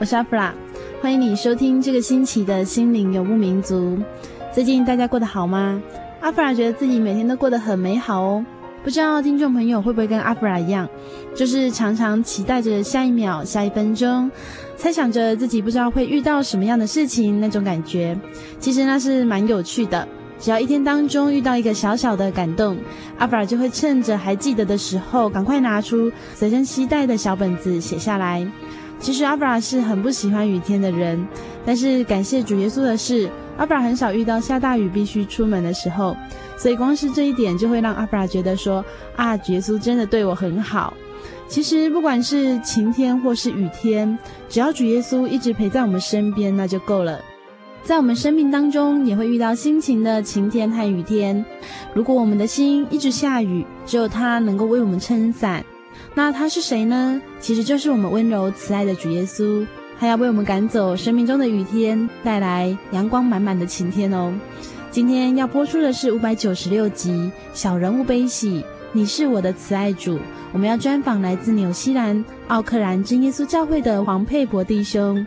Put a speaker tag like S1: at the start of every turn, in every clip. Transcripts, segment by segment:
S1: 我是阿弗拉，欢迎你收听这个星期的心灵游牧民族。最近大家过得好吗？阿弗拉觉得自己每天都过得很美好哦。不知道听众朋友会不会跟阿弗拉一样，就是常常期待着下一秒、下一分钟，猜想着自己不知道会遇到什么样的事情，那种感觉，其实那是蛮有趣的。只要一天当中遇到一个小小的感动，阿弗拉就会趁着还记得的时候，赶快拿出随身携带的小本子写下来。其实阿布拉是很不喜欢雨天的人，但是感谢主耶稣的是，阿布拉很少遇到下大雨必须出门的时候，所以光是这一点就会让阿布拉觉得说啊，耶稣真的对我很好。其实不管是晴天或是雨天，只要主耶稣一直陪在我们身边，那就够了。在我们生命当中也会遇到心情的晴天和雨天，如果我们的心一直下雨，只有他能够为我们撑伞。那他是谁呢？其实就是我们温柔慈爱的主耶稣，他要为我们赶走生命中的雨天，带来阳光满满的晴天哦。今天要播出的是五百九十六集《小人物悲喜》，你是我的慈爱主。我们要专访来自纽西兰奥克兰真耶稣教会的黄佩伯弟兄。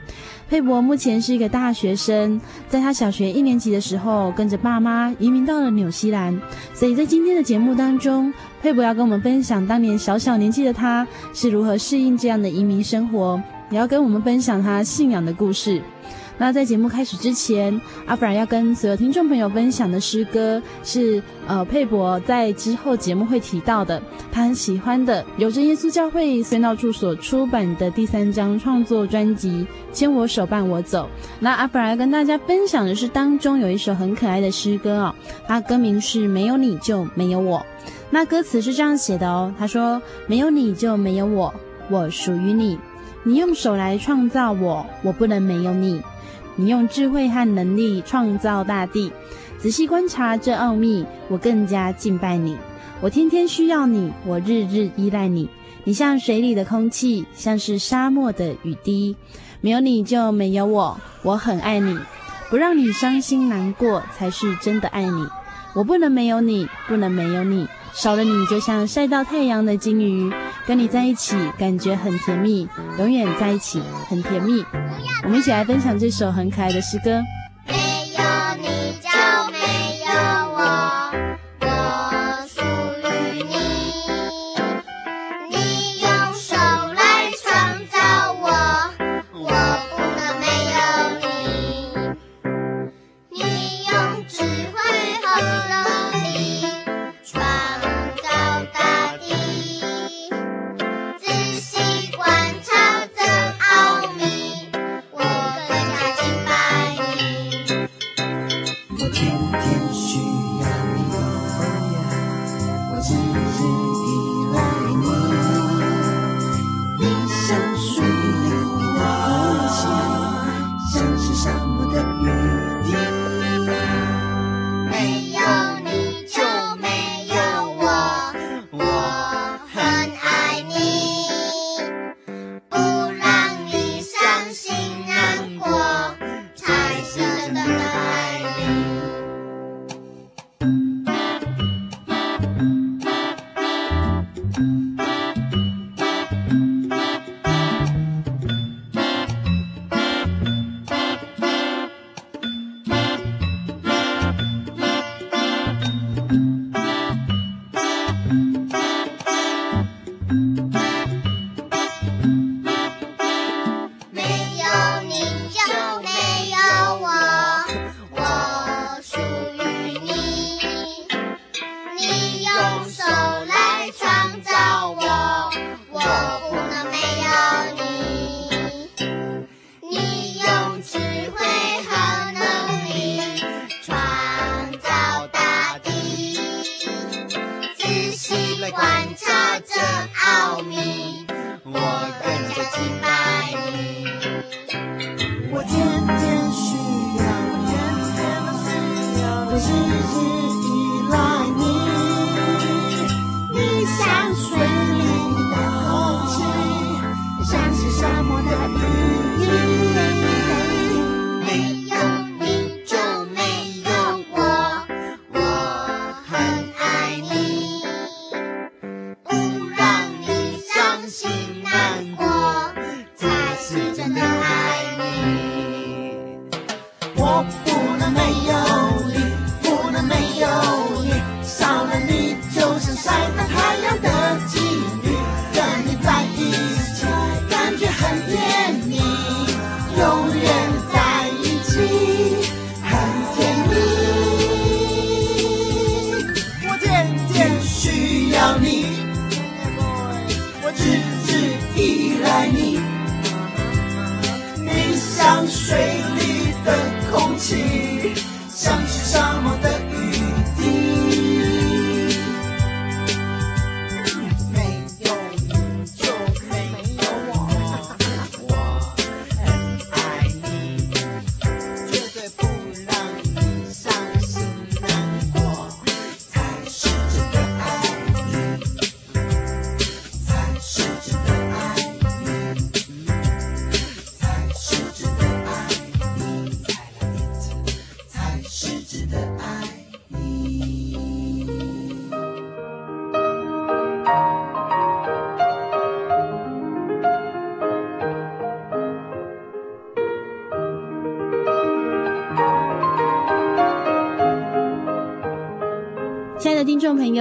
S1: 佩伯目前是一个大学生，在他小学一年级的时候，跟着爸妈移民到了纽西兰。所以在今天的节目当中，佩伯要跟我们分享当年小小年纪的他是如何适应这样的移民生活，也要跟我们分享他信仰的故事。那在节目开始之前，阿弗拉要跟所有听众朋友分享的诗歌是，呃，佩伯在之后节目会提到的，他很喜欢的，由真耶稣教会宣道处所出版的第三张创作专辑《牵我手伴我走》。那阿弗拉要跟大家分享的是当中有一首很可爱的诗歌哦，它歌名是《没有你就没有我》。那歌词是这样写的哦，他说：“没有你就没有我，我属于你，你用手来创造我，我不能没有你。”你用智慧和能力创造大地，仔细观察这奥秘，我更加敬拜你。我天天需要你，我日日依赖你。你像水里的空气，像是沙漠的雨滴，没有你就没有我。我很爱你，不让你伤心难过才是真的爱你。我不能没有你，不能没有你。少了你，就像晒到太阳的金鱼。跟你在一起，感觉很甜蜜。永远在一起，很甜蜜。我们一起来分享这首很可爱的诗歌。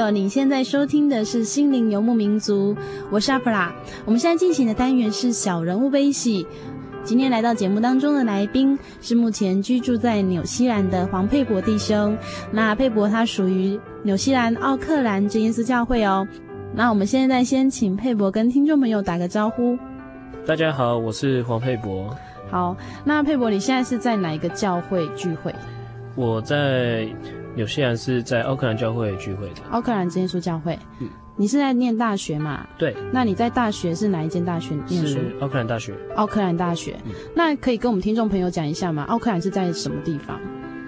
S1: 友，你现在收听的是《心灵游牧民族》，我是阿普拉。我们现在进行的单元是小人物悲喜。今天来到节目当中的来宾是目前居住在纽西兰的黄佩博弟兄。那佩博他属于纽西兰奥克兰真耶稣教会哦。那我们现在先请佩博跟听众朋友打个招呼。
S2: 大家好，我是黄佩博。
S1: 好，那佩博你现在是在哪一个教会聚会？
S2: 我在。有些人是在奥克兰教会聚会的，
S1: 奥克兰真耶稣教会。嗯，你是在念大学嘛？
S2: 对。
S1: 那你在大学是哪一间大学念书？
S2: 是奥克兰大学。
S1: 奥克兰大学。嗯。那可以跟我们听众朋友讲一下吗？奥克兰是在什么地方？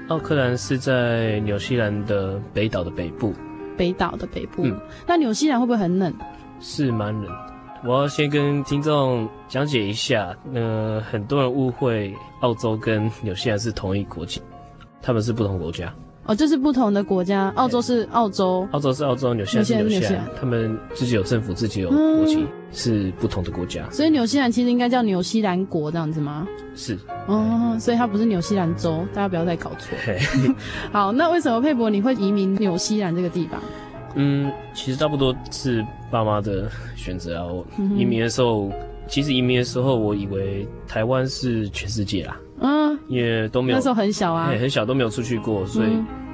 S2: 奥克兰是在纽西兰的北岛的北部。
S1: 北岛的北部。嗯。那纽西兰会不会很冷？
S2: 是蛮冷。我要先跟听众讲解一下，呃，很多人误会澳洲跟纽西兰是同一国籍，他们是不同国家。
S1: 哦，这是不同的国家，澳洲是澳洲，
S2: 澳洲是澳洲，纽西兰是纽西兰，他们自己有政府，自己有国旗，嗯，是不同的国家。
S1: 所以纽西兰其实应该叫纽西兰国这样子吗？
S2: 是。
S1: 哦，所以它不是纽西兰州，大家不要再搞错。好，那为什么佩伯你会移民纽西兰这个地方？
S2: 嗯，其实差不多是爸妈的选择啊。我移民的时候，嗯，其实移民的时候，我以为台湾是全世界啦。嗯，也都没有，
S1: 那时候很小啊，
S2: 很小都没有出去过，所以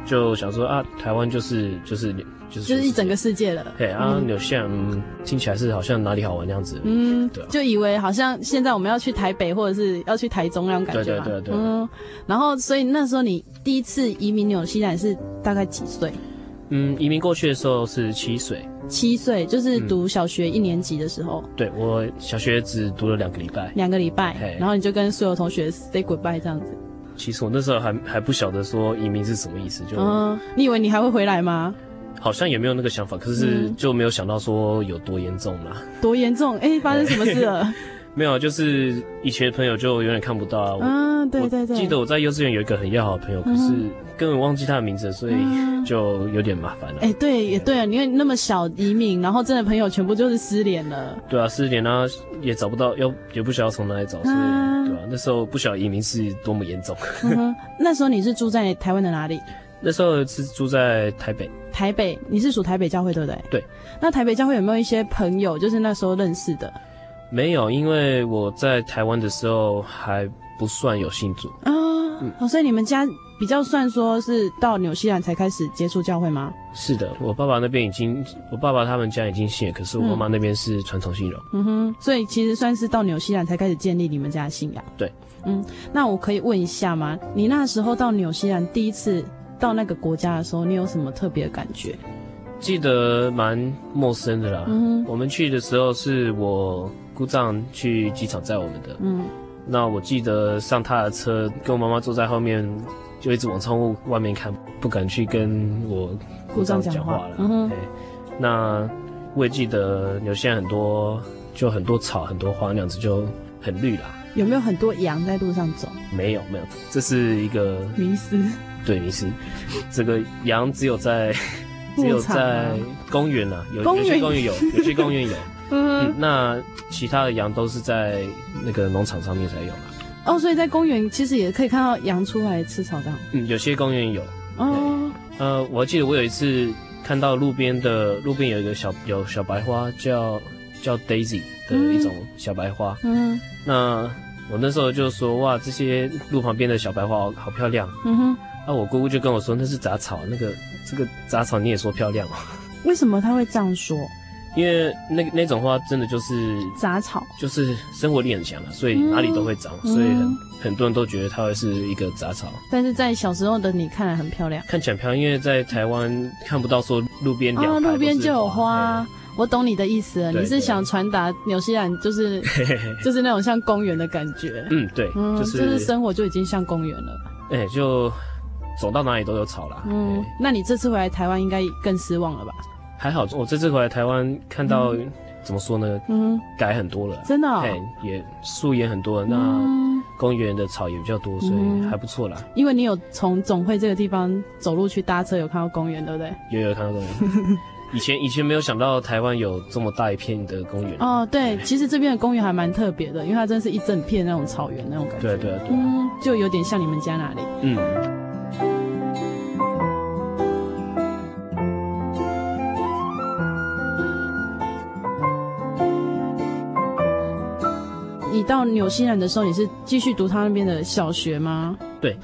S2: 就想说啊，台湾就是就是就是
S1: 就是一整个世界了。
S2: 对啊，纽西兰听起来是好像哪里好玩那样子，
S1: 嗯，对，就以为好像现在我们要去台北或者是要去台中那种感觉，
S2: 对对对对，
S1: 嗯，然后所以那时候你第一次移民纽西兰是大概几岁？
S2: 嗯，移民过去的时候是七岁。
S1: 七岁就是读小学一年级的时候。
S2: 嗯、对，我小学只读了两个礼拜。
S1: 两个礼拜，然后你就跟所有同学 say goodbye 这样子。
S2: 其实我那时候还还不晓得说移民是什么意思，就
S1: 嗯，你以为你还会回来吗？
S2: 好像也没有那个想法，可是就没有想到说有多严重啦。
S1: 多严重？哎、欸，发生什么事了？
S2: 没有，就是以前的朋友就永远看不到啊。
S1: 嗯，对对对。
S2: 记得我在幼稚园有一个很要好的朋友，可是根本忘记他的名字，所以就有点麻烦了。
S1: 哎、欸，对，也对啊，因为那么小移民，然后真的朋友全部就是失联了。
S2: 对啊，失联啊，也找不到，要也不晓得从哪里找，所以、嗯、对、啊？那时候不晓得移民是多么严重。
S1: 嗯、那时候你是住在台湾的哪里？
S2: 那时候是住在台北。
S1: 台北，你是属台北教会对不对？
S2: 对。
S1: 那台北教会有没有一些朋友，就是那时候认识的？
S2: 没有，因为我在台湾的时候还不算有信主啊。
S1: 嗯，哦，所以你们家比较算说是到纽西兰才开始接触教会吗？
S2: 是的，我爸爸那边已经，我爸爸他们家已经信了，可是我妈妈那边是传统信仰。
S1: 嗯哼，所以其实算是到纽西兰才开始建立你们家的信仰。
S2: 对，
S1: 嗯，那我可以问一下吗？你那时候到纽西兰第一次到那个国家的时候，你有什么特别的感觉？
S2: 记得蛮陌生的啦。嗯，我们去的时候是我。姑丈去机场载我们的，嗯，那我记得上他的车，跟我妈妈坐在后面，就一直往窗户外面看，不敢去跟我姑丈讲话了。嗯，那我也记得有些很多，就很多草，很多花那样子，就很绿啦。
S1: 有没有很多羊在路上走？
S2: 没有，没有，这是一个
S1: 迷失。
S2: 对，迷失。这个羊只有在只有在公园啊，有有些公园有，有些公园有。嗯，嗯，那其他的羊都是在那个农场上面才有啦。
S1: 哦，所以在公园其实也可以看到羊出来吃草的。
S2: 嗯，有些公园有。哦。呃，我还记得我有一次看到路边的路边有一个小有小白花叫叫 Daisy 的一种小白花。嗯。那我那时候就说哇，这些路旁边的小白花好，好漂亮。嗯哼。那我姑姑就跟我说那是杂草，那个这个杂草你也说漂亮哦。
S1: 为什么他会这样说？
S2: 因为那那种花真的就是
S1: 杂草，
S2: 就是生活力很强的，所以哪里都会长，嗯、所以很很多人都觉得它会是一个杂草。
S1: 但是在小时候的你看来很漂亮，
S2: 看起来漂亮，因为在台湾看不到说路边两
S1: 哦，路边就有花。我懂你的意思了，你是想传达纽西兰就是就是那种像公园的感觉。
S2: 嗯，对，就是
S1: 就是生活就已经像公园了。
S2: 哎、欸，就走到哪里都有草啦。
S1: 嗯，那你这次回来台湾应该更失望了吧？
S2: 还好，我这次回来台湾看到，嗯、怎么说呢？嗯，改很多了，
S1: 真的、哦，
S2: 也树也很多了，那公园的草也比较多，所以还不错啦。
S1: 因为你有从总会这个地方走路去搭车，有看到公园，对不对？
S2: 有有看到公园。以前以前没有想到台湾有这么大一片的公园。
S1: 哦，对，其实这边的公园还蛮特别的，因为它真是一整片那种草原那种感觉。
S2: 对对对。
S1: 嗯，就有点像你们家那里。嗯。你到纽西兰的时候，你是继续读他那边的小学吗？
S2: 对，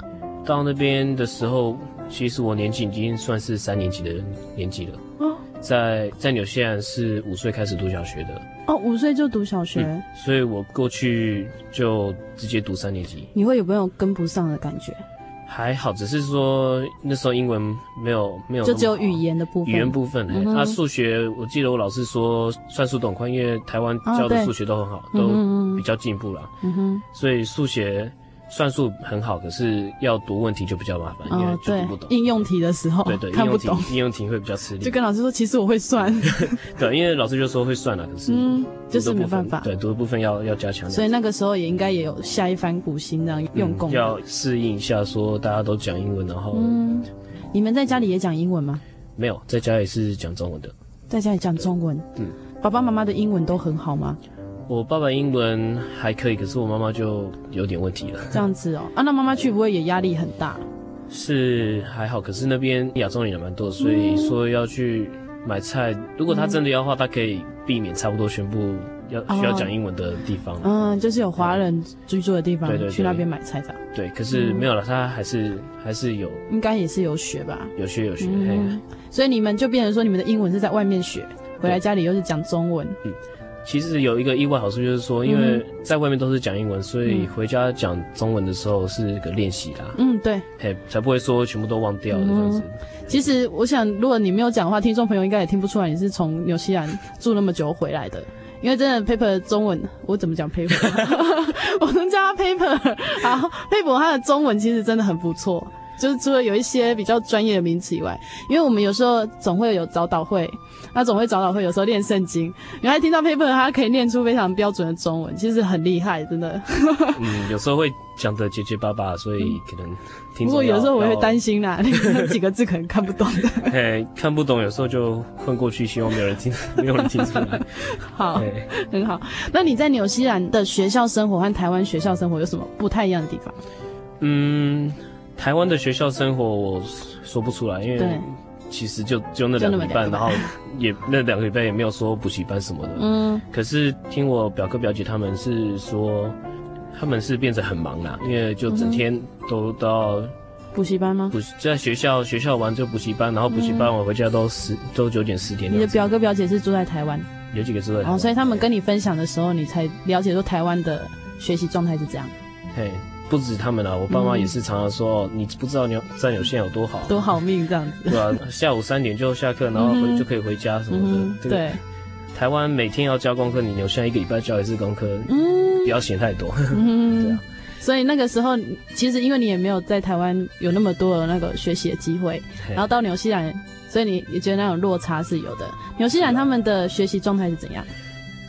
S2: 到那边的时候，其实我年纪已经算是三年级的年纪了。哦，在在纽西兰是五岁开始读小学的。
S1: 哦，五岁就读小学。
S2: 嗯，所以我过去就直接读三年级。
S1: 你会有没有跟不上的感觉？
S2: 还好，只是说那时候英文没有没有，
S1: 就只有语言的部分。
S2: 语言部分，嗯、哼啊，数学我记得我老师说算术都很快，因为台湾教的数学都很好，哦、都比较进步了。嗯哼，所以数学。算术很好，可是要读问题就比较麻烦，因为就读不懂。
S1: 应用题的时候，
S2: 对对，
S1: 看不懂。
S2: 应用题会比较吃力。
S1: 就跟老师说，其实我会算。
S2: 对，因为老师就说会算了，可是
S1: 嗯，就是没办法。
S2: 对，读的部分要要加强。
S1: 所以那个时候也应该也有下一番苦心，这样用功。
S2: 要适应一下，说大家都讲英文，然后嗯，
S1: 你们在家里也讲英文吗？
S2: 没有，在家里是讲中文的。
S1: 在家里讲中文，嗯，爸爸妈妈的英文都很好吗？
S2: 我爸爸英文还可以，可是我妈妈就有点问题了。
S1: 这样子哦，啊，那妈妈去不会也压力很大？
S2: 是还好，可是那边亚洲人也蛮多，所以说要去买菜，嗯、如果他真的要的话，他可以避免差不多全部要需要讲英文的地方。
S1: 嗯，就是有华人居住的地方，对对，去那边买菜的。
S2: 对，可是没有了，他还是还是有，
S1: 应该也是有学吧？
S2: 有学有
S1: 学，所以你们就变成说，你们的英文是在外面学，回来家里又是讲中文。嗯。
S2: 其实有一个意外好处，就是说，因为在外面都是讲英文，所以回家讲中文的时候是个练习啦。嗯，
S1: 对，
S2: 嘿，才不会说全部都忘掉的这样子。
S1: 其实我想，如果你没有讲的话，听众朋友应该也听不出来你是从纽西兰住那么久回来的。因为真的，Pepper 中文我怎么讲 Pepper？我能叫他 Pepper。好，Pepper 他的中文其实真的很不错。就是除了有一些比较专业的名词以外，因为我们有时候总会有早祷会，那总会早祷会有时候念圣经，原来听到 Pepper 他可以念出非常标准的中文，其实很厉害，真的。
S2: 嗯，有时候会讲的结结巴巴，所以可能听。不过
S1: 有时候我会担心啦，那几个字可能看不懂的。
S2: 哎，看不懂，有时候就混过去，希望没有人听，没有人听出来。
S1: 好，很好。那你在纽西兰的学校生活和台湾学校生活有什么不太一样的地方？
S2: 嗯。台湾的学校生活我说不出来，因为其实就就那两个礼拜，然后也 那两个礼拜也没有说补习班什么的。嗯。可是听我表哥表姐他们是说，他们是变得很忙啦，因为就整天都都要
S1: 补习班吗？
S2: 补在学校学校玩就补习班，然后补习班我回家都十都九点十点。
S1: 你的表哥表姐是住在台湾？
S2: 有几个住在台湾。
S1: 哦，所以他们跟你分享的时候，你才了解说台湾的学习状态是这样。
S2: 嘿。不止他们啊，我爸妈也是常常说，嗯、你不知道你在纽西兰有多好，
S1: 多好命这样子。
S2: 对吧、啊？下午三点就下课，然后回、嗯、就可以回家什么的。嗯、这个、对。台湾每天要交功课，你牛西兰一个礼拜交一次功课，嗯，不要写太多。嗯，对啊。
S1: 所以那个时候，其实因为你也没有在台湾有那么多的那个学习的机会，然后到纽西兰，所以你也觉得那种落差是有的。纽西兰他们的学习状态是怎样？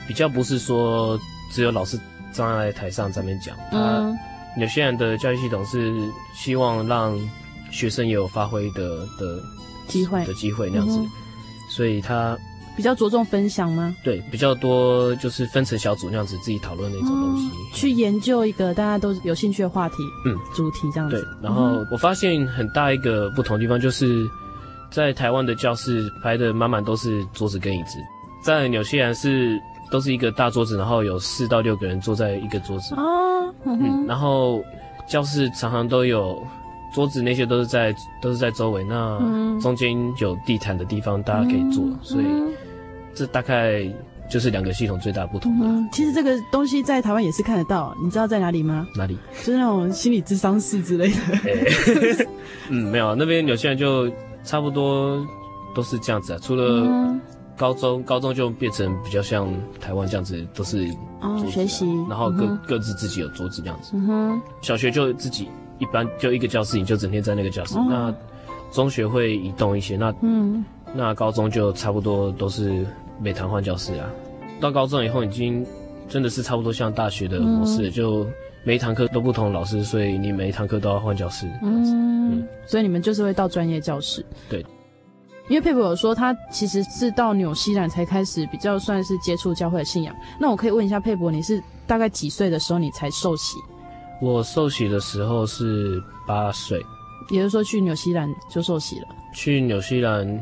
S2: 比较不是说只有老师站在台上在那边讲，嗯，纽西兰的教育系统是希望让学生也有发挥的的
S1: 机会。
S2: 的机会那样子，嗯、所以他。
S1: 比较着重分享吗？
S2: 对，比较多就是分成小组那样子自己讨论那种东西，
S1: 嗯，去研究一个大家都有兴趣的话题，嗯，主题这样子。
S2: 对，然后我发现很大一个不同的地方就是，在台湾的教室排的满满都是桌子跟椅子，在纽西兰是都是一个大桌子，然后有四到六个人坐在一个桌子。哦，嗯，嗯，然后教室常常都有桌子，那些都是在都是在周围，那中间有地毯的地方大家可以坐，嗯，所以。这大概就是两个系统最大的不同。
S1: 嗯，其实这个东西在台湾也是看得到，你知道在哪里吗？
S2: 哪里？
S1: 就是那种心理智商室之类的。
S2: 欸、嗯，没有，那边有些人就差不多都是这样子啊。除了高中，高中就变成比较像台湾这样子，都是
S1: 哦学习，
S2: 然后各、嗯、各自自己有桌子这样子。嗯哼。小学就自己一般就一个教室，你就整天在那个教室。嗯、那中学会移动一些，那嗯，那高中就差不多都是。每堂换教室啊，到高中以后已经真的是差不多像大学的模式，嗯、就每一堂课都不同老师，所以你每一堂课都要换教室。
S1: 嗯，嗯，所以你们就是会到专业教室。
S2: 对，
S1: 因为佩伯有说他其实是到纽西兰才开始比较算是接触教会的信仰。那我可以问一下佩伯，你是大概几岁的时候你才受洗？
S2: 我受洗的时候是八岁，
S1: 也就是说去纽西兰就受洗了。
S2: 去纽西兰，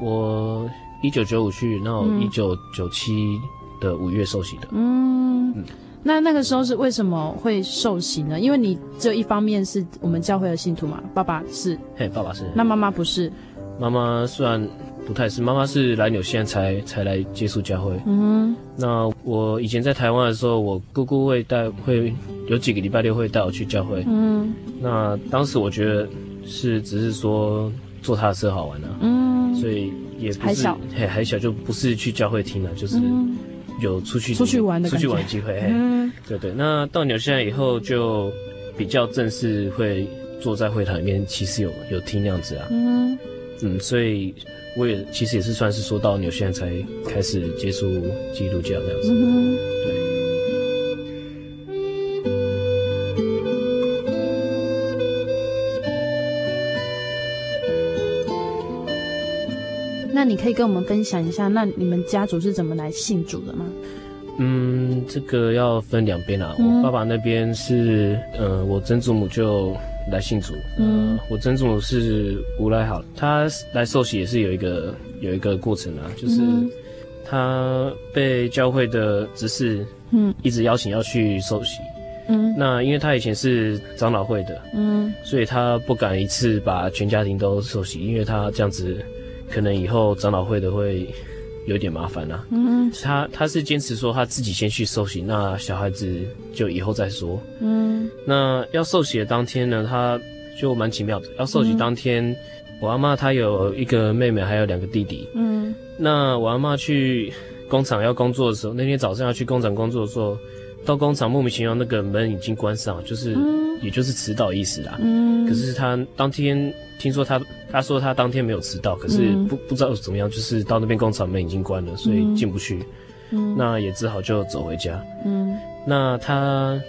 S2: 我。一九九五去，然后一九九七的五月受洗的。
S1: 嗯，嗯，那那个时候是为什么会受洗呢？因为你只有一方面是我们教会的信徒嘛，爸爸是。
S2: 嘿，爸爸是。
S1: 那妈妈不是。
S2: 妈妈虽然不太是，妈妈是来纽西兰才才来接触教会。嗯。那我以前在台湾的时候，我姑姑会带，会有几个礼拜六会带我去教会。嗯。那当时我觉得是只是说坐他的车好玩啊。嗯。所以。也不是还小，嘿，还小就不是去教会听了，就是有出去
S1: 出去玩的
S2: 出去玩的机会，嘿，嗯、对对。那到纽西兰以后就比较正式，会坐在会堂里面，其实有有听那样子啊，嗯嗯，所以我也其实也是算是说到纽西兰才开始接触基督教这样子，嗯、对。
S1: 你可以跟我们分享一下，那你们家族是怎么来信主的吗？
S2: 嗯，这个要分两边啦。嗯、我爸爸那边是，呃，我曾祖母就来信主。嗯、呃，我曾祖母是无赖好，他来受洗也是有一个有一个过程啊，就是他被教会的执事嗯一直邀请要去受洗。嗯，那因为他以前是长老会的，嗯，所以他不敢一次把全家庭都受洗，因为他这样子。可能以后长老会的会有点麻烦啦、啊。嗯，他他是坚持说他自己先去受洗，那小孩子就以后再说。嗯，那要受洗的当天呢，他就蛮奇妙的。要受洗当天，嗯、我阿妈她有一个妹妹，还有两个弟弟。嗯，那我阿妈去工厂要工作的时候，那天早上要去工厂工作的时候，到工厂莫名其妙那个门已经关上，就是、嗯、也就是迟到意思啦。嗯，可是他当天听说他。他说他当天没有迟到，可是不不知道怎么样，就是到那边工厂门已经关了，所以进不去。嗯，那也只好就走回家。嗯，那他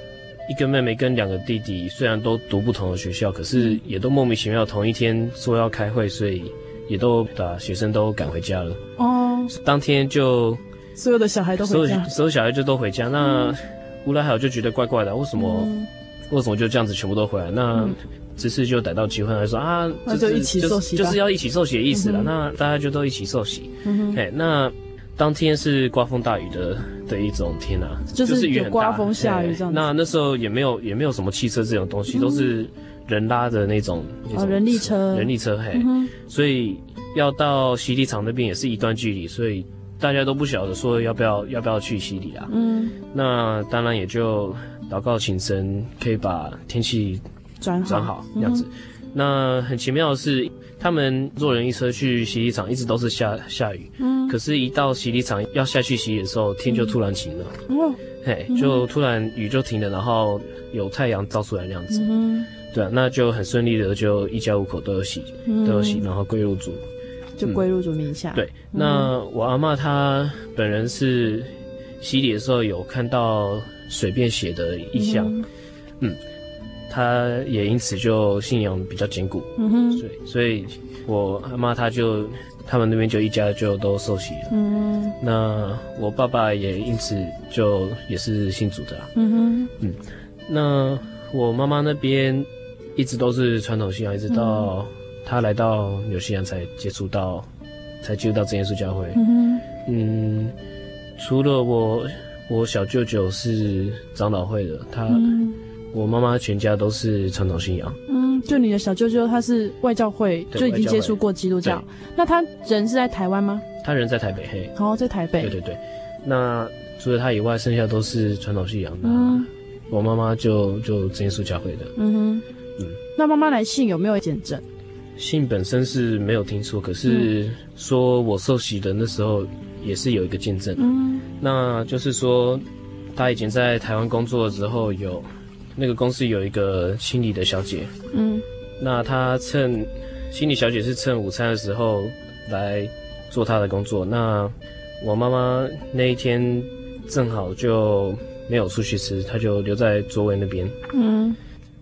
S2: 一个妹妹跟两个弟弟虽然都读不同的学校，可是也都莫名其妙同一天说要开会，所以也都把学生都赶回家了。哦，当天就
S1: 所有的小孩都回家，
S2: 所有小孩就都回家。那乌拉海就觉得怪怪的，为什么为什么就这样子全部都回来？那这次就逮到机会来说啊，
S1: 那就一起受洗，
S2: 就是要一起受洗的意思了。那大家就都一起受洗。嘿，那当天是刮风大雨的的一种天啊，就是雨，
S1: 刮风下雨这样。
S2: 那那时候也没有也没有什么汽车这种东西，都是人拉的那
S1: 种，人力车，
S2: 人力车，嘿，所以要到洗礼场那边也是一段距离，所以大家都不晓得说要不要要不要去洗礼啊。嗯，那当然也就祷告请神可以把天气。转好，转好这样子，嗯、那很奇妙的是，他们坐人一车去洗衣厂，一直都是下下雨。嗯，可是，一到洗衣厂要下去洗礼的时候，天就突然晴了。哦，嘿，就突然雨就停了，然后有太阳照出来那样子。嗯，对啊，那就很顺利的，就一家五口都有洗，都有洗，然后归入主，
S1: 就归入主名下。
S2: 对，那我阿嬷她本人是洗礼的时候有看到水变血的意象。嗯。他也因此就信仰比较坚固，嗯哼，所以所以我阿妈他就他们那边就一家就都受洗了，嗯，那我爸爸也因此就也是信主的，嗯哼，嗯，那我妈妈那边一直都是传统信仰，一直到他来到纽西兰才接触到，才接触到真耶稣教会，嗯哼，嗯，除了我我小舅舅是长老会的，他。嗯我妈妈全家都是传统信仰。
S1: 嗯，就你的小舅舅他是外教会，就已经接触过基督教。那他人是在台湾吗？
S2: 他人在台北，嘿。
S1: 哦，在台北。
S2: 对对对。那除了他以外，剩下都是传统信仰的。嗯。我妈妈就就真耶稣教会的。嗯哼。
S1: 嗯。那妈妈来信有没有见证？
S2: 信本身是没有听说，可是说我受洗的那时候也是有一个见证。嗯。那就是说，他以前在台湾工作的时候有。那个公司有一个心理的小姐，嗯，那他趁心理小姐是趁午餐的时候来做她的工作。那我妈妈那一天正好就没有出去吃，她就留在座位那边。嗯，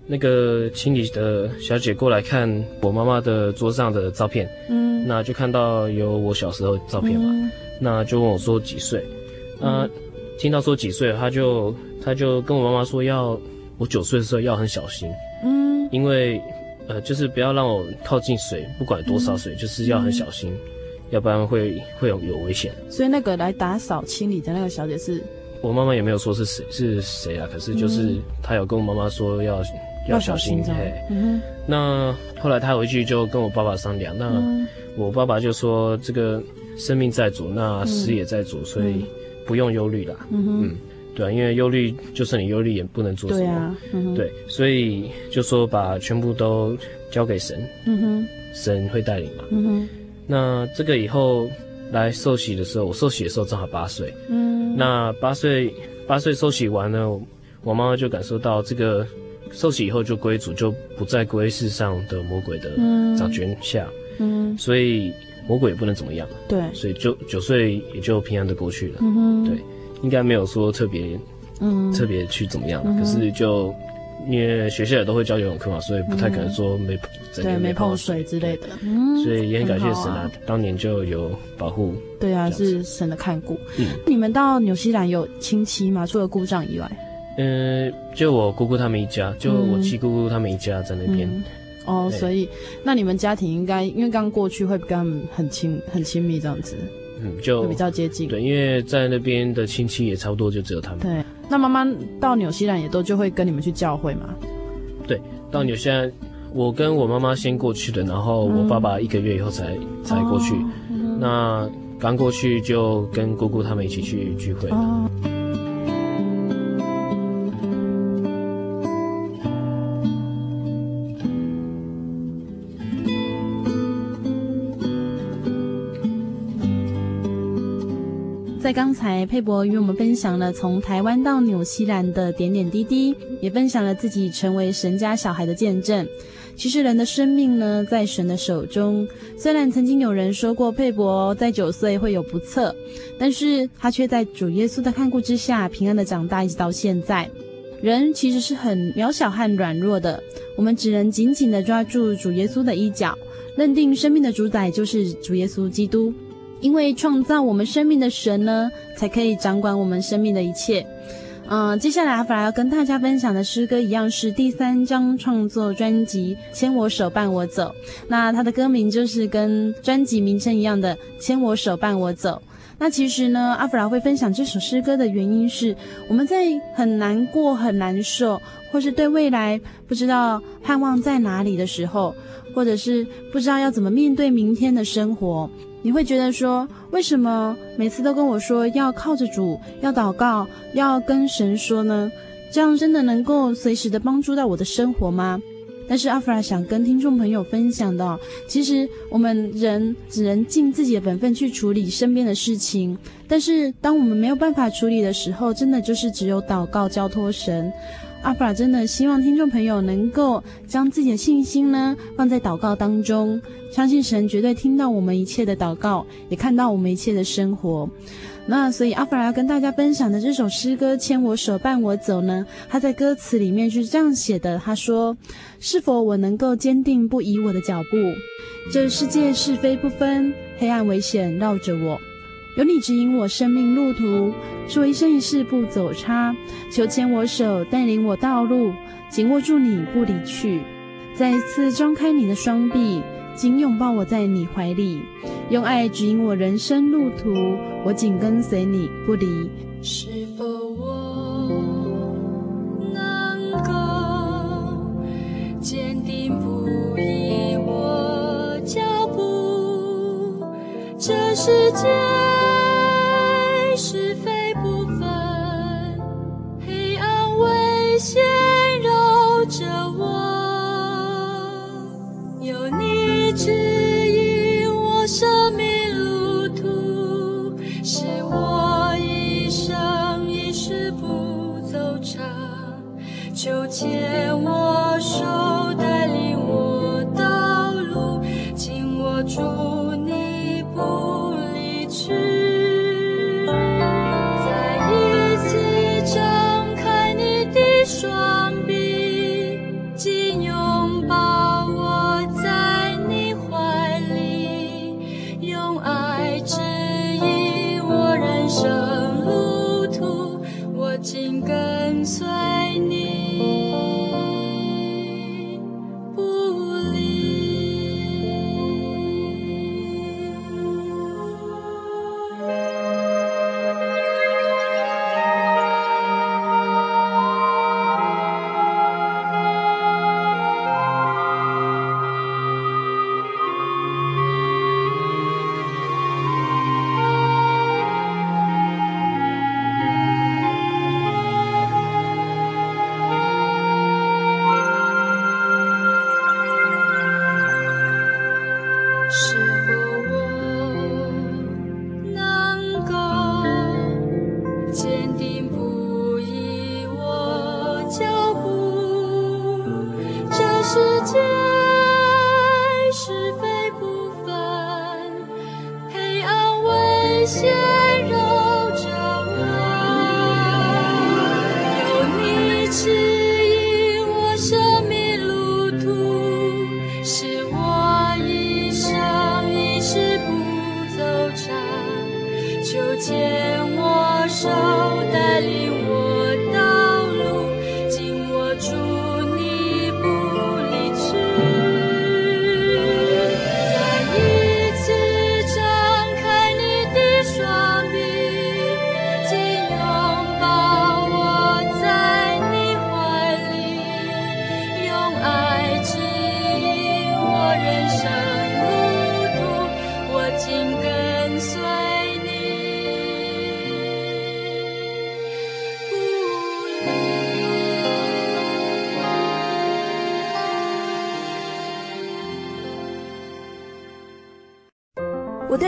S2: 那个清理的小姐过来看我妈妈的桌上的照片，嗯，那就看到有我小时候的照片嘛，嗯，那就问我说几岁？那听到说几岁，他就他就跟我妈妈说要。我九岁的时候要很小心，嗯，因为，呃，就是不要让我靠近水，不管多少水，嗯、就是要很小心，嗯、要不然会会有有危险。
S1: 所以那个来打扫清理的那个小姐是，
S2: 我妈妈也没有说是谁是谁啊，可是就是她有跟我妈妈说要要小心。嘿，嗯。那后来她回去就跟我爸爸商量，那我爸爸就说这个生命在主，那死也在主，嗯、所以不用忧虑啦。嗯哼。嗯对啊，因为忧虑，就算你忧虑也不能做什么。对啊，嗯、对，所以就说把全部都交给神，嗯哼，神会带领嘛。嗯哼，那这个以后来受洗的时候，我受洗的时候正好八岁。嗯，那八岁八岁受洗完了，我妈妈就感受到这个受洗以后就归主，就不再归世上的魔鬼的掌权下。嗯，所以魔鬼也不能怎么样。对，所以就九岁也就平安的过去了。嗯哼，对。应该没有说特别，嗯，特别去怎么样，嗯、可是就因为学校也都会教游泳课嘛，所以不太可能说没对、嗯、没碰水之类的，嗯，所以也很感谢神啊，啊当年就有保护。
S1: 对啊，是神的看顾。嗯，你们到纽西兰有亲戚吗？除了姑丈以外？
S2: 嗯，就我姑姑他们一家，就我七姑姑他们一家在那边。嗯、
S1: 哦，所以那你们家庭应该因为刚过去会跟他们很亲很亲密这样子。
S2: 嗯，就
S1: 比较接近。
S2: 对，因为在那边的亲戚也差不多，就只有他们。
S1: 对，那妈妈到纽西兰也都就会跟你们去教会嘛？
S2: 对，到纽西兰，我跟我妈妈先过去的，然后我爸爸一个月以后才、嗯、才过去。哦嗯、那刚过去就跟姑姑他们一起去聚会。哦
S1: 佩伯与我们分享了从台湾到纽西兰的点点滴滴，也分享了自己成为神家小孩的见证。其实人的生命呢，在神的手中。虽然曾经有人说过佩伯在九岁会有不测，但是他却在主耶稣的看顾之下平安的长大，一直到现在。人其实是很渺小和软弱的，我们只能紧紧的抓住主耶稣的衣角，认定生命的主宰就是主耶稣基督。因为创造我们生命的神呢，才可以掌管我们生命的一切。嗯，接下来阿弗拉要跟大家分享的诗歌一样是第三张创作专辑《牵我手伴我走》。那它的歌名就是跟专辑名称一样的《牵我手伴我走》。那其实呢，阿弗拉会分享这首诗歌的原因是，我们在很难过、很难受，或是对未来不知道盼望在哪里的时候，或者是不知道要怎么面对明天的生活。你会觉得说，为什么每次都跟我说要靠着主，要祷告，要跟神说呢？这样真的能够随时的帮助到我的生活吗？但是阿弗拉想跟听众朋友分享的，其实我们人只能尽自己的本分去处理身边的事情，但是当我们没有办法处理的时候，真的就是只有祷告交托神。阿弗拉真的希望听众朋友能够将自己的信心呢放在祷告当中，相信神绝对听到我们一切的祷告，也看到我们一切的生活。那所以阿弗拉要跟大家分享的这首诗歌《牵我手伴我走》呢，他在歌词里面是这样写的：他说，是否我能够坚定不移我的脚步？这世界是非不分，黑暗危险绕着我，有你指引我生命路途，是我一生一世不走差。求牵我手，带领我道路，紧握住你不离去。再一次张开你的双臂。紧拥抱我在你怀里，用爱指引我人生路途，我紧跟随你不离。
S3: 是否我能够坚定不移我脚步？这世界求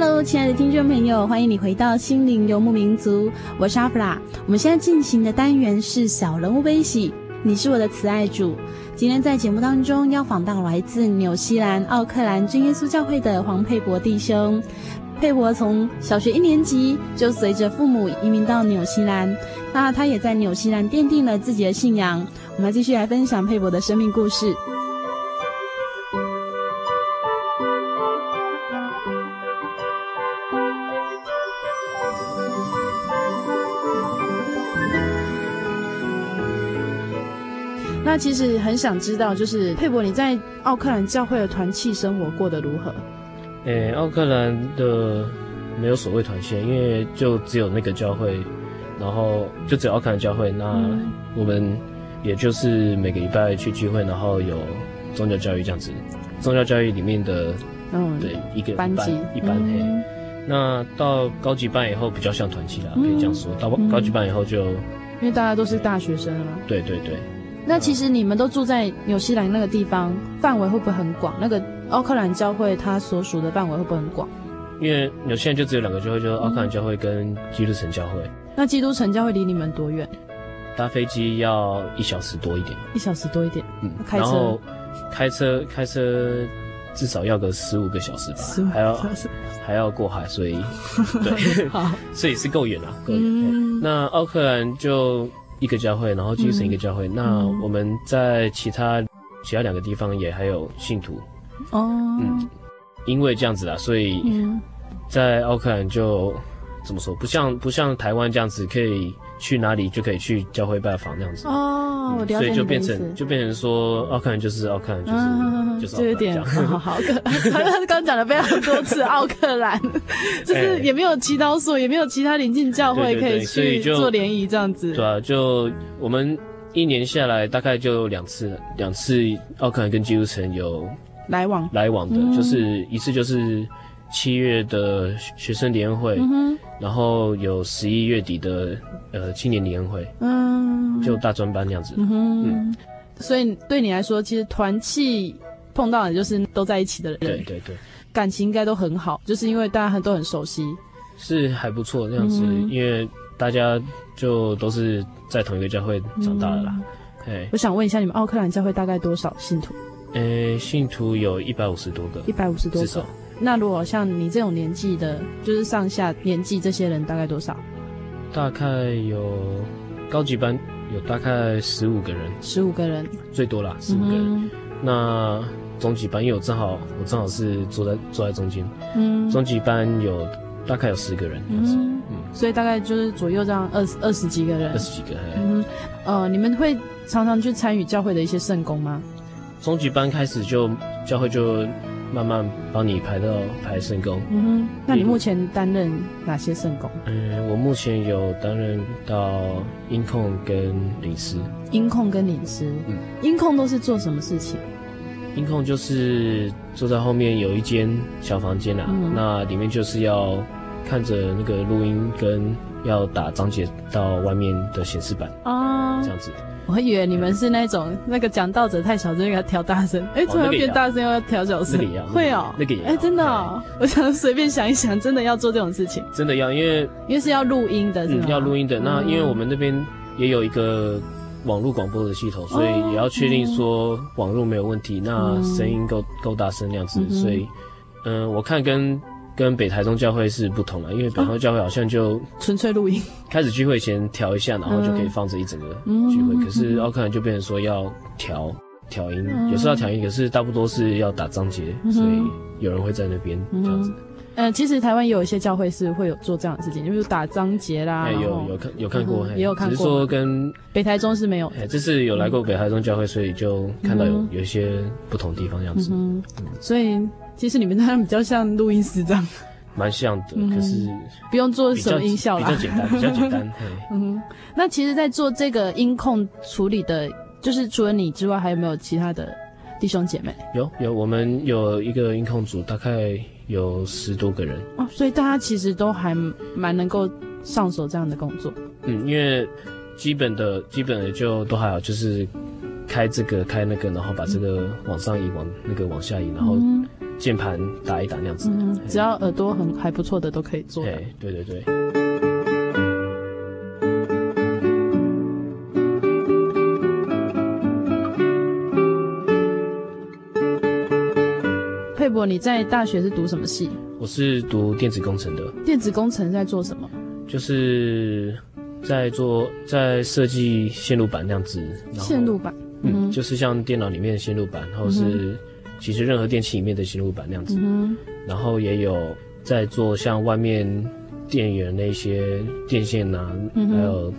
S1: Hello，亲爱的听众朋友，欢迎你回到心灵游牧民族，我是阿弗拉。我们现在进行的单元是小人物悲喜，你是我的慈爱主。今天在节目当中要访到来自纽西兰奥克兰真耶稣教会的黄佩伯弟兄。佩伯从小学一年级就随着父母移民到纽西兰，那他也在纽西兰奠定了自己的信仰。我们继续来分享佩伯的生命故事。其实很想知道，就是佩伯你在奥克兰教会的团契生活过得如何？
S2: 诶、欸，奥克兰的没有所谓团契，因为就只有那个教会，然后就只有奥克兰教会。那我们也就是每个礼拜去聚会，然后有宗教教育这样子。宗教教育里面的，嗯，对，一个班级一般嘿。那到高级班以后比较像团契啦，可以这样说。到高级班以后就，因
S1: 为大家都是大学生啊。
S2: 对对对。
S1: 那其实你们都住在纽西兰那个地方，范围会不会很广？那个奥克兰教会它所属的范围会不会很广？
S2: 因为纽西兰就只有两个教会，就是奥克兰教会跟基督城教会。
S1: 那基督城教会离你们多远？
S2: 搭飞机要一小时多一点。
S1: 一小时多一点。
S2: 嗯。开车。然后开车开车至少要个十五个小时吧。还要还要过海，所以 对，
S1: 好，
S2: 所以是够远了，够远。嗯。那奥克兰就。一个教会，然后基督城一个教会。嗯、那我们在其他其他两个地方也还有信徒。哦，嗯，因为这样子啊，所以在奥克兰就怎么说，不像不像台湾这样子，可以去哪里就可以去教会拜访那样子。哦，我了解、嗯、所以就变成就变成说，奥克兰就是奥克兰，就是、嗯、就是就有点
S1: 好好可。他刚讲了非常多次奥克兰，就是也没有祈祷所，也没有其他邻近教会可以去做联谊这样子。
S2: 对啊，就我们一年下来大概就两次，两次奥克兰跟基督城有
S1: 来往
S2: 来往的，嗯、就是一次就是七月的学生联欢会，嗯、然后有十一月底的呃青年联欢会，嗯，就大专班那样子。嗯，嗯。
S1: 所以对你来说，其实团契碰到的就是都在一起的人，
S2: 对对对，
S1: 感情应该都很好，就是因为大家都很熟悉，
S2: 是还不错这样子，嗯、因为大家就都是在同一个教会长大的啦。哎、嗯，
S1: 我想问一下，你们奥克兰教会大概多少信徒？
S2: 呃，信徒有一百五十多个，
S1: 一百五十多个。那如果像你这种年纪的，就是上下年纪这些人，大概多少？
S2: 大概有高级班有大概十五个人，
S1: 十五个人。
S2: 最多啦，十五个人。嗯、那中级班，因为我正好我正好是坐在坐在中间，嗯，中级班有大概有十个人，嗯。
S1: 嗯，所以大概就是左右这样二十二十几个人，
S2: 二十几个人，
S1: 嗯，呃，你们会常常去参与教会的一些圣工吗？
S2: 中级班开始就教会就。慢慢帮你排到排圣工。
S1: 嗯哼，那你目前担任哪些圣工？
S2: 嗯，我目前有担任到音控跟领师。
S1: 音控跟领师，嗯，音控都是做什么事情？
S2: 音控就是坐在后面有一间小房间啊，嗯、那里面就是要看着那个录音跟要打章节到外面的显示板哦，这样子。
S1: 我以为你们是那种那个讲道者太小声，要调大声，哎，突然变大声又要调小声，会哦，
S2: 那个也，
S1: 哎，真的，哦，我想随便想一想，真的要做这种事情，
S2: 真的要，因为
S1: 因为是要录音的？
S2: 要录音的。那因为我们那边也有一个网络广播的系统，所以也要确定说网络没有问题，那声音够够大声那样子。所以，嗯，我看跟。跟北台中教会是不同的，因为北台中教会好像就
S1: 纯粹录音，开
S2: 始聚会前调一下，然后就可以放着一整个聚会。可是奥克兰就变成说要调调音，有时候要调音，可是大部分都是要打章节，所以有人会在那边这样子。
S1: 嗯，其实台湾也有一些教会是会有做这样的事情，就是打章节啦。
S2: 有有看有看过，
S1: 也有看过。
S2: 只是说跟
S1: 北台中是没有。
S2: 哎，这次有来过北台中教会，所以就看到有有一些不同地方这样子。嗯，
S1: 所以其实你们那样比较像录音师这样。
S2: 蛮像的，可是
S1: 不用做什么音效啦，
S2: 比较简单，比较简单。
S1: 嗯，那其实，在做这个音控处理的，就是除了你之外，还有没有其他的弟兄姐妹？
S2: 有有，我们有一个音控组，大概有十多个人
S1: 哦，所以大家其实都还蛮能够上手这样的工作。
S2: 嗯，因为基本的基本的就都还好，就是开这个开那个，然后把这个往上移，往那个往下移，然后。键盘打一打那样子，
S1: 嗯，只要耳朵很还不错的都可以做。
S2: 对对对对。
S1: 佩博，你在大学是读什么系？
S2: 我是读电子工程的。
S1: 电子工程在做什么？
S2: 就是在做在设计线路板那样子。
S1: 线路板，
S2: 嗯，就是像电脑里面的线路板，然后是。嗯其实任何电器里面的线路板那样子，嗯、然后也有在做像外面电源那些电线啊，嗯、还有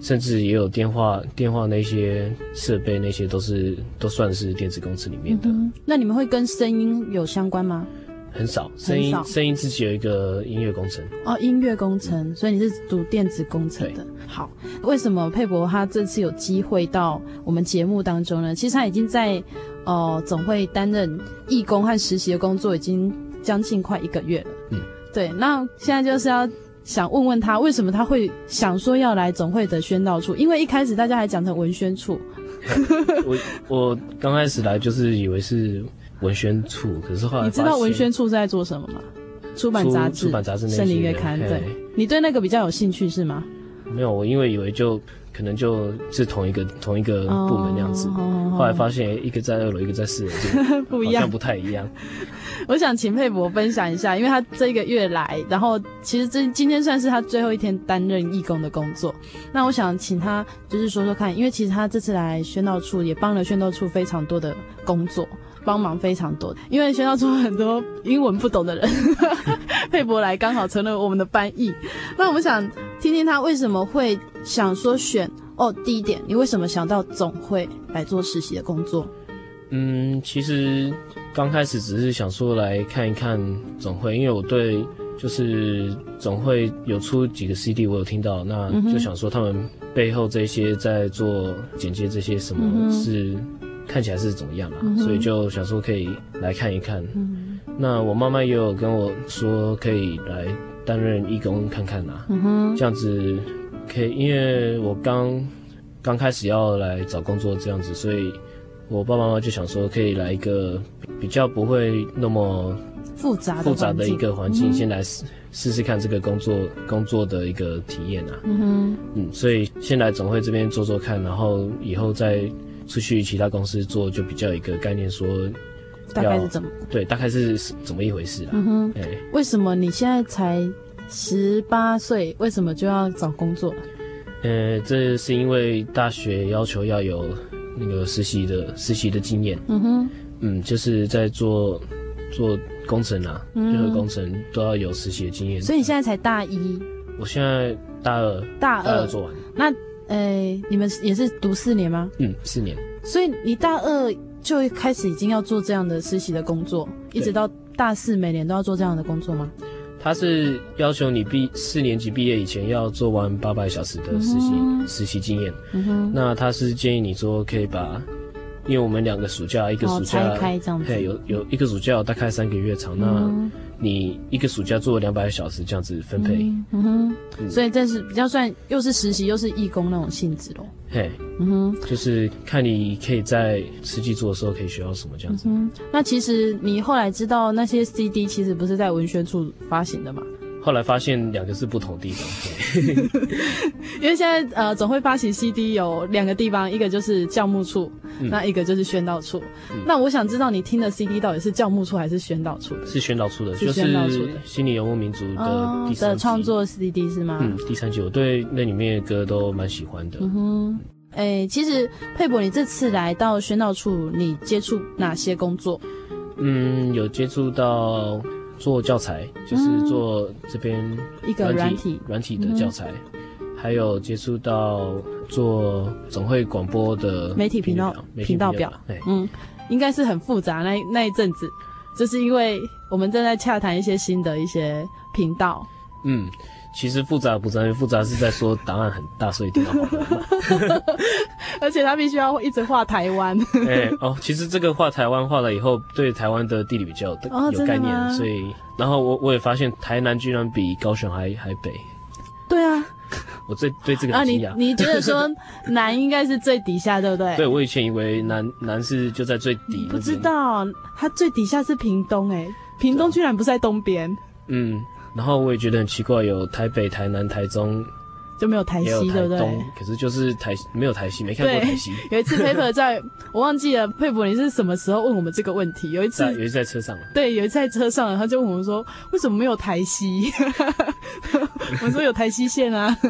S2: 甚至也有电话电话那些设备，那些都是都算是电子公司里面的。
S1: 嗯、那你们会跟声音有相关吗？
S2: 很少，声音声音自己有一个音乐工程
S1: 哦，音乐工程，嗯、所以你是读电子工程的。好，为什么佩伯他这次有机会到我们节目当中呢？其实他已经在呃总会担任义工和实习的工作已经将近快一个月了。嗯，对。那现在就是要想问问他，为什么他会想说要来总会的宣道处？因为一开始大家还讲成文宣处。
S2: 我我刚开始来就是以为是。文宣处，可是后来
S1: 你知道文宣处是在做什么吗？出版杂志、
S2: 出版杂志、
S1: 圣灵月刊。对，你对那个比较有兴趣是吗？
S2: 没有，我因为以为就可能就是同一个同一个部门那样子，后来发现一个在二楼，一个在四楼，不一样，不太一样。
S1: 我想请佩博分享一下，因为他这个月来，然后其实这今天算是他最后一天担任义工的工作。那我想请他就是说说看，因为其实他这次来宣道处也帮了宣道处非常多的工作。帮忙非常多，因为学校中很多英文不懂的人，佩伯来刚好成了我们的翻译。那我们想听听他为什么会想说选哦，第一点，你为什么想到总会来做实习的工作？
S2: 嗯，其实刚开始只是想说来看一看总会，因为我对就是总会有出几个 CD，我有听到，那就想说他们背后这些在做简介这些什么是。看起来是怎么样啊？嗯、所以就想说可以来看一看。嗯、那我妈妈也有跟我说可以来担任义工看看啊。这样子可以，因为我刚刚开始要来找工作这样子，所以我爸爸妈妈就想说，可以来一个比较不会那么
S4: 复杂
S2: 复杂的一个环境，先来试试试看这个工作工作的一个体验啊。嗯哼，嗯，所以先来总会这边做做看，然后以后再出去其他公司做，就比较有一个概念说，
S4: 大概是怎么？
S2: 对，大概是怎么一回事啊？嗯哼，哎，
S4: 为什么你现在才十八岁，为什么就要找工作？
S2: 呃，这是因为大学要求要有那个实习的实习的经验。嗯哼，嗯，就是在做做工程啊，任何工程都要有实习的经验。
S4: 所以你现在才大一？
S2: 我现在大二，
S4: 大二，大二
S2: 做完。
S4: 那，呃，你们也是读四年吗？
S2: 嗯，四年。
S4: 所以你大二就开始已经要做这样的实习的工作，一直到大四每年都要做这样的工作吗？
S2: 他是要求你毕四年级毕业以前要做完八百小时的实习、嗯、实习经验。嗯哼，那他是建议你说可以把，因为我们两个暑假一个暑假，
S4: 开这样子，
S2: 对，有有一个暑假大概三个月长，嗯、那你一个暑假做两百个小时这样子分配。嗯，
S4: 嗯哼，嗯、所以这是比较算又是实习又是义工那种性质咯。
S2: 嘿，嗯哼，就是看你可以在实际做的时候可以学到什么这样子。
S4: 嗯，那其实你后来知道那些 CD 其实不是在文宣处发行的嘛？
S2: 后来发现两个是不同地方，
S4: 因为现在呃总会发行 CD 有两个地方，一个就是教务处，嗯、那一个就是宣导处。嗯、那我想知道你听的 CD 到底是教务处还是宣导处的？
S2: 是宣导处的，是宣导处的就是《心理游牧民族》的第三
S4: 的创作 CD 是吗？
S2: 嗯，第三集我对那里面的歌都蛮喜欢的。嗯哼，
S4: 哎、欸，其实佩伯，你这次来到宣导处，你接触哪些工作？
S2: 嗯，有接触到。做教材就是做这边
S4: 一个软体。
S2: 软体的教材，还有接触到做总会广播的
S4: 媒体频道频道表，嗯，应该是很复杂那那一阵子，就是因为我们正在洽谈一些新的一些频道，
S2: 嗯。其实复杂不在于复杂，是在说答案很大，所以电脑好难。
S4: 而且他必须要一直画台湾。
S2: 哎哦，其实这个画台湾画了以后，对台湾的地理比较有、概念，所以然后我我也发现台南居然比高雄还还北。
S4: 对啊，
S2: 我最对这个惊讶。
S4: 啊，你你觉得说南应该是最底下，对不对？
S2: 对，我以前以为南南是就在最底。
S4: 不知道，它最底下是屏东，哎，屏东居然不在东边。
S2: 嗯。然后我也觉得很奇怪，有台北、台南、台中，
S4: 就没有台西，台对不对？
S2: 可是就是台没有台西，没看过台西。
S4: 有一次 Paper 在，我忘记了 Paper 你是什么时候问我们这个问题？有一次，
S2: 有一次在车上。
S4: 对，有一次在车上，他就问我们说，为什么没有台西？我说有台西线啊。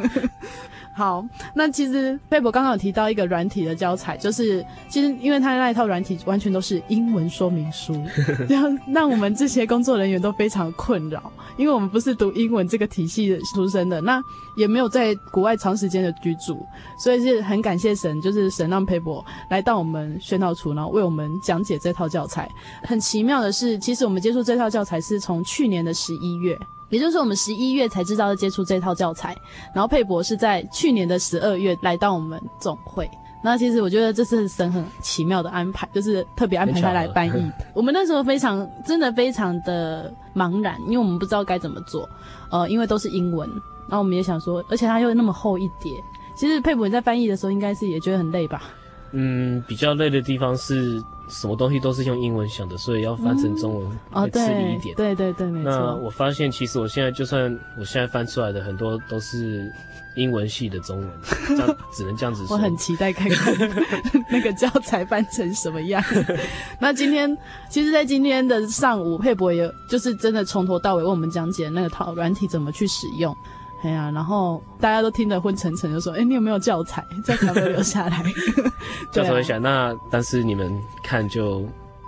S4: 好，那其实贝博刚刚有提到一个软体的教材，就是其实因为他那一套软体完全都是英文说明书，让 让我们这些工作人员都非常困扰，因为我们不是读英文这个体系出身的，那也没有在国外长时间的居住，所以是很感谢神，就是神让佩博来到我们宣道处，然后为我们讲解这套教材。很奇妙的是，其实我们接触这套教材是从去年的十一月。也就是说，我们十一月才知道要接触这套教材，然后佩博是在去年的十二月来到我们总会。那其实我觉得这是神很奇妙的安排，就是特别安排他来翻译。我们那时候非常真的非常的茫然，因为我们不知道该怎么做，呃，因为都是英文，然后我们也想说，而且它又那么厚一叠。其实佩博你在翻译的时候，应该是也觉得很累吧？
S2: 嗯，比较累的地方是。什么东西都是用英文想的，所以要翻成中文会吃力一点。
S4: 嗯哦、对对对，没错。
S2: 那我发现，其实我现在就算我现在翻出来的很多都是英文系的中文，这样只能这样子说。
S4: 我很期待看看 那个教材翻成什么样。那今天，其实，在今天的上午，佩博也就是真的从头到尾为我们讲解那个套软体怎么去使用。哎呀，然后大家都听得昏沉沉，就说：“哎，你有没有教材？教材都留下来。”
S2: 教材会想，那但是你们看就，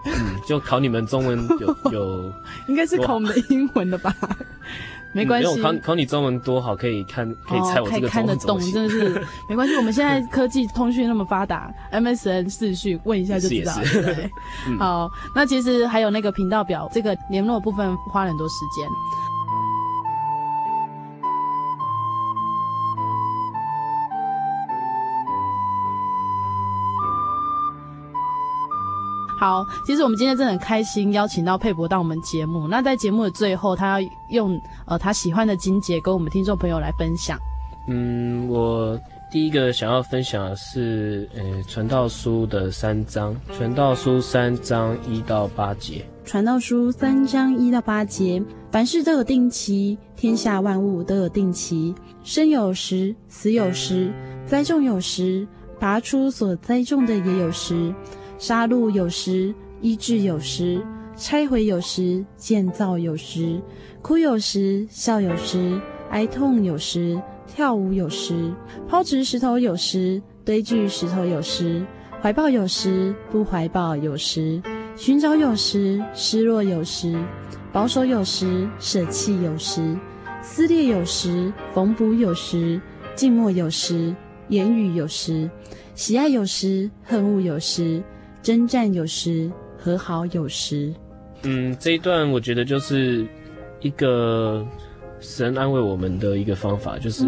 S2: 嗯，就考你们中文有 有，
S4: 应该是考我们的英文的吧？没关系，
S2: 考考你中文多好，可以看可以猜我这个
S4: 看得懂，真的是 没关系。我们现在科技通讯那么发达，MSN 视讯问一下就知道。对，好，那其实还有那个频道表，这个联络部分花了很多时间。好，其实我们今天真的很开心，邀请到佩博到我们节目。那在节目的最后，他要用呃他喜欢的经节跟我们听众朋友来分享。
S2: 嗯，我第一个想要分享的是，呃，《传道书》的三章，《传道书》三章一到八节，《
S1: 传道书》三章一到八节，凡事都有定期，天下万物都有定期，生有时，死有时，栽种有时，拔出所栽种的也有时，杀戮有时，医治有时，拆毁有时，建造有时，哭有时，笑有时，哀痛有时。跳舞有时，抛掷石头有时，堆聚石头有时，怀抱有时，不怀抱有时，寻找有时，失落有时，保守有时，舍弃有时，撕裂有时，缝补有时，静默有时，言语有时，喜爱有时，恨恶有时，争战有时，和好有时。
S2: 嗯，这一段我觉得就是一个。神安慰我们的一个方法，就是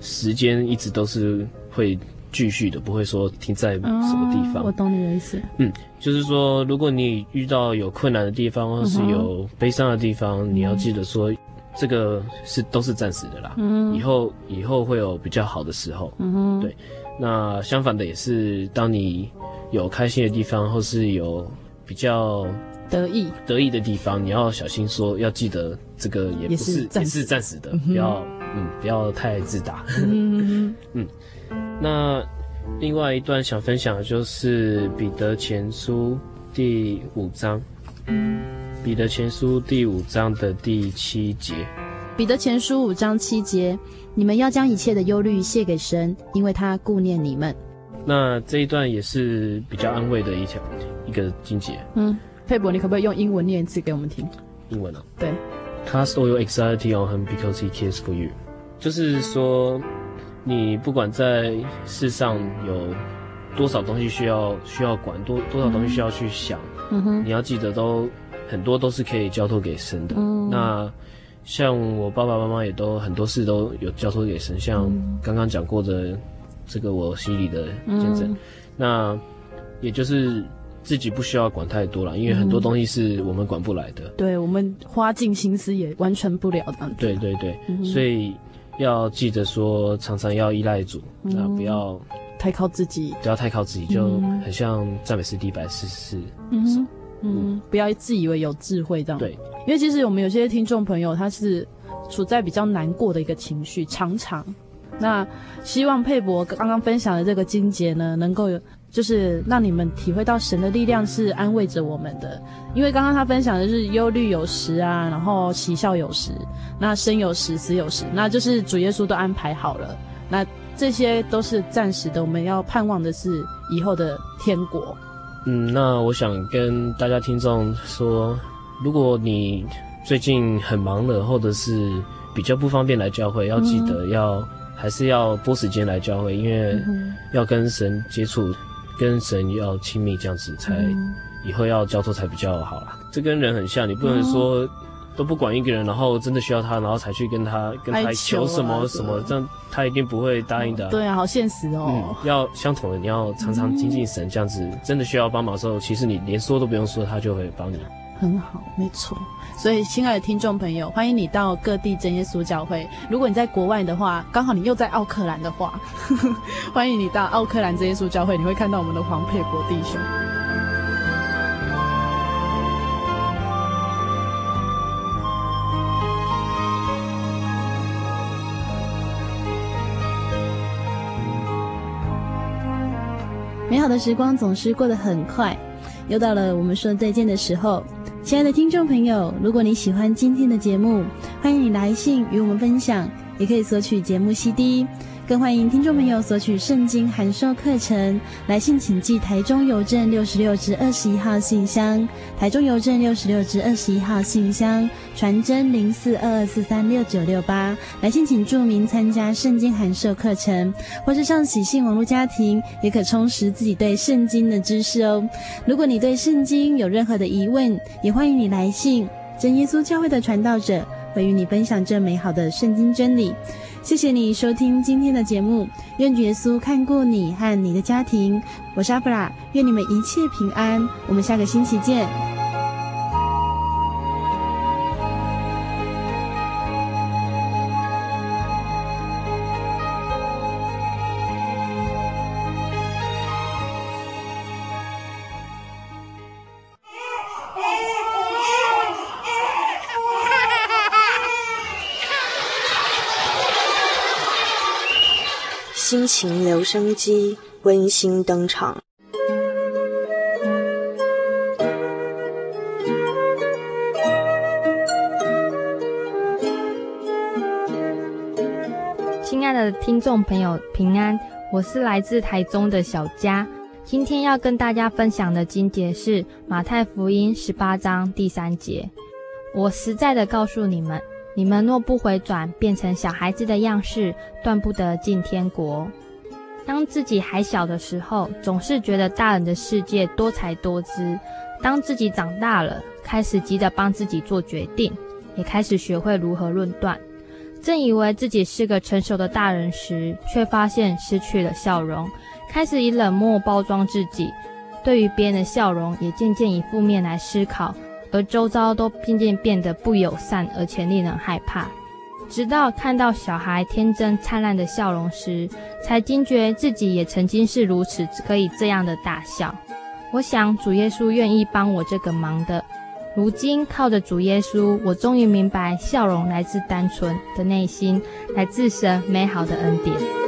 S2: 时间一直都是会继续的，不会说停在什么地方。
S1: 哦，我懂你的意思。
S2: 嗯，就是说，如果你遇到有困难的地方，或是有悲伤的地方，嗯，你要记得说，这个是都是暂时的啦。嗯，以后以后会有比较好的时候。嗯，对。那相反的也是，当你有开心的地方，或是有比较。
S1: 得意
S2: 得意的地方，你要小心说，要记得这个也不是也是暂时的，不要嗯不要太自大。嗯 嗯。那另外一段想分享的就是彼得前书第五章。嗯。彼得前书第五章的第七节。
S1: 彼得前书五章七节，你们要将一切的忧虑卸给神，因为他顾念你们。
S2: 那这一段也是比较安慰的一条一个经节。嗯。
S1: 佩伯，你可不可以用英文念一次给我们听？
S2: 英文啊？
S1: 对。
S2: Cast all your anxiety on him because he cares for you。就是说，你不管在世上有多少东西需要需要管，多多少东西需要去想，嗯哼，你要记得都很多都是可以交托给神的。嗯。那像我爸爸妈妈也都很多事都有交托给神，像刚刚讲过的这个我心里的见证，嗯。那也就是。自己不需要管太多了，因为很多东西是我们管不来的。
S1: 嗯、对，我们花尽心思也完成不了的。
S2: 对对对、嗯，所以要记得说，常常要依赖主，那、嗯、不要
S1: 太靠自己，
S2: 不要太靠自己，就很像赞美诗第一百四十四。嗯
S1: 嗯，嗯，不要自以为有智慧这样。
S2: 对，
S1: 因为其实我们有些听众朋友他是处在比较难过的一个情绪，常常。那希望佩伯刚刚分享的这个经节呢，能够有。就是让你们体会到神的力量是安慰着我们的，因为刚刚他分享的是忧虑有时啊，然后喜笑有时，那生有时，死有时，那就是主耶稣都安排好了，那这些都是暂时的，我们要盼望的是以后的天国。
S2: 嗯，那我想跟大家听众说，如果你最近很忙了，或者是比较不方便来教会，要记得要、嗯、还是要拨时间来教会，因为要跟神接触。跟神要亲密，这样子才以后要交托才比较好啦。这跟人很像，你不能说都不管一个人，然后真的需要他，然后才去跟他跟他求什么什么，这样他一定不会答应的。
S1: 对啊，好现实哦。
S2: 嗯，要相同的，你要常常亲近神，这样子真的需要帮忙的时候，其实你连说都不用说，他就会帮你。
S1: 很好，没错。所以，亲爱的听众朋友，欢迎你到各地真耶稣教会。如果你在国外的话，刚好你又在奥克兰的话，呵 呵欢迎你到奥克兰真耶稣教会，你会看到我们的黄佩国弟兄。美好的时光总是过得很快，又到了我们说再见的时候。亲爱的听众朋友，如果你喜欢今天的节目，欢迎你来信与我们分享，也可以索取节目 CD。更欢迎听众朋友索取圣经函授课程，来信请寄台中邮政六十六至二十一号信箱，台中邮政六十六至二十一号信箱，传真零四二二四三六九六八。来信请注明参加圣经函授课程，或是上喜信网络家庭，也可充实自己对圣经的知识哦。如果你对圣经有任何的疑问，也欢迎你来信，真耶稣教会的传道者会与你分享这美好的圣经真理。谢谢你收听今天的节目，愿耶稣看顾你和你的家庭。我是阿布拉，愿你们一切平安。我们下个星期
S5: 见。情留声机温馨登场。
S6: 亲爱的听众朋友，平安，我是来自台中的小佳。今天要跟大家分享的经节是马太福音十八章第三节。我实在的告诉你们，你们若不回转，变成小孩子的样式，断不得进天国。当自己还小的时候，总是觉得大人的世界多才多姿；当自己长大了，开始急着帮自己做决定，也开始学会如何论断。正以为自己是个成熟的大人时，却发现失去了笑容。开始以冷漠包装自己，对于别人的笑容也渐渐以负面来思考，而周遭都渐渐变得不友善，而且令人害怕。直到看到小孩天真灿烂的笑容时，才惊觉自己也曾经是如此可以这样的大笑。我想主耶稣愿意帮我这个忙的。如今靠着主耶稣，我终于明白，笑容来自单纯的内心，来自神美好的恩典。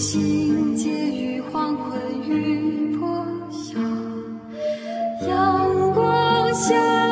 S3: 鸟，飞行介于黄昏与破晓，阳光下。